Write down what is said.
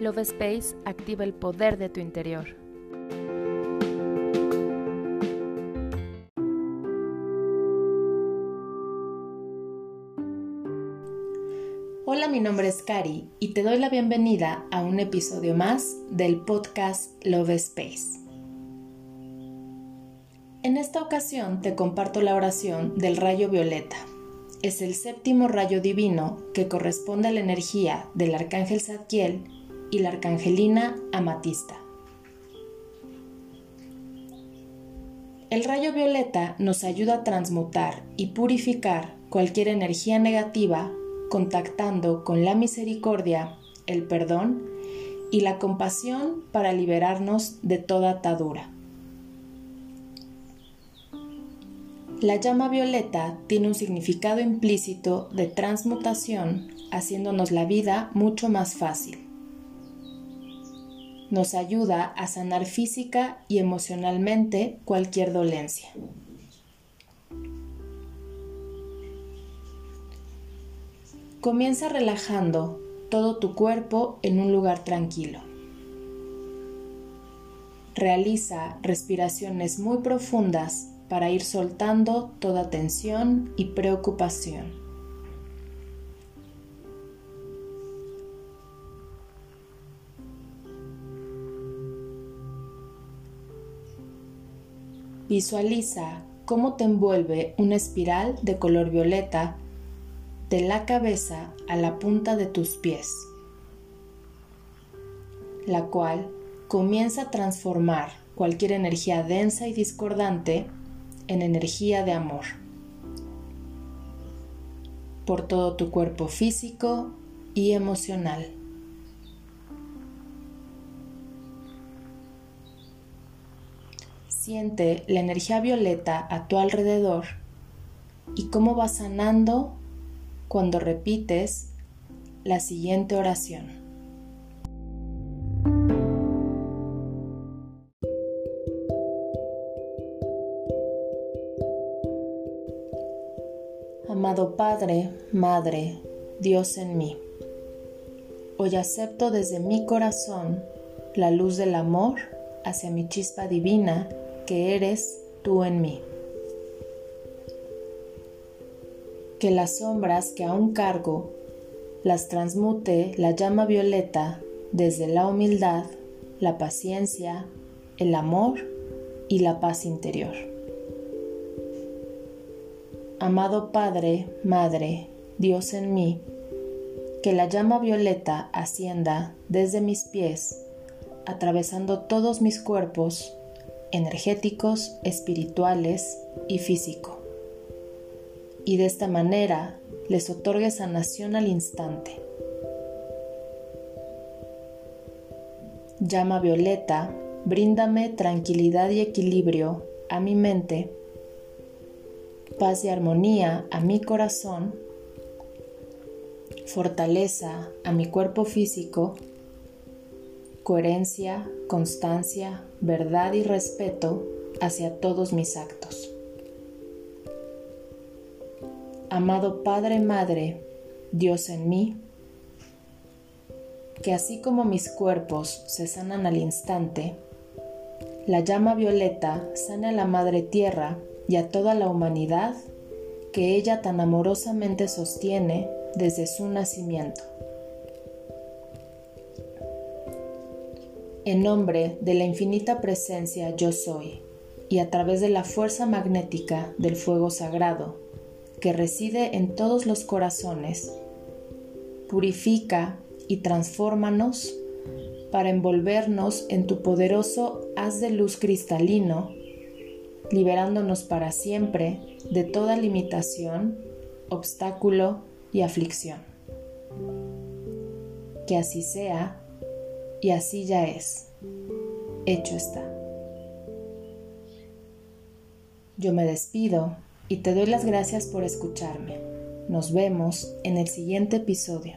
Love Space activa el poder de tu interior. Hola, mi nombre es Kari y te doy la bienvenida a un episodio más del podcast Love Space. En esta ocasión te comparto la oración del rayo violeta. Es el séptimo rayo divino que corresponde a la energía del arcángel Zadkiel y la arcangelina Amatista. El rayo violeta nos ayuda a transmutar y purificar cualquier energía negativa contactando con la misericordia, el perdón y la compasión para liberarnos de toda atadura. La llama violeta tiene un significado implícito de transmutación, haciéndonos la vida mucho más fácil. Nos ayuda a sanar física y emocionalmente cualquier dolencia. Comienza relajando todo tu cuerpo en un lugar tranquilo. Realiza respiraciones muy profundas para ir soltando toda tensión y preocupación. Visualiza cómo te envuelve una espiral de color violeta de la cabeza a la punta de tus pies, la cual comienza a transformar cualquier energía densa y discordante en energía de amor por todo tu cuerpo físico y emocional. Siente la energía violeta a tu alrededor y cómo va sanando cuando repites la siguiente oración. Amado Padre, Madre, Dios en mí, hoy acepto desde mi corazón la luz del amor hacia mi chispa divina que eres tú en mí. Que las sombras que aún cargo las transmute la llama violeta desde la humildad, la paciencia, el amor y la paz interior. Amado Padre, Madre, Dios en mí, que la llama violeta ascienda desde mis pies, atravesando todos mis cuerpos, energéticos, espirituales y físico. Y de esta manera les otorgue sanación al instante. Llama violeta, bríndame tranquilidad y equilibrio a mi mente paz y armonía a mi corazón, fortaleza a mi cuerpo físico, coherencia, constancia, verdad y respeto hacia todos mis actos. Amado Padre, Madre, Dios en mí, que así como mis cuerpos se sanan al instante, la llama violeta sana a la Madre Tierra y a toda la humanidad que ella tan amorosamente sostiene desde su nacimiento. En nombre de la infinita presencia yo soy, y a través de la fuerza magnética del fuego sagrado que reside en todos los corazones, purifica y transfórmanos para envolvernos en tu poderoso haz de luz cristalino liberándonos para siempre de toda limitación, obstáculo y aflicción. Que así sea y así ya es. Hecho está. Yo me despido y te doy las gracias por escucharme. Nos vemos en el siguiente episodio.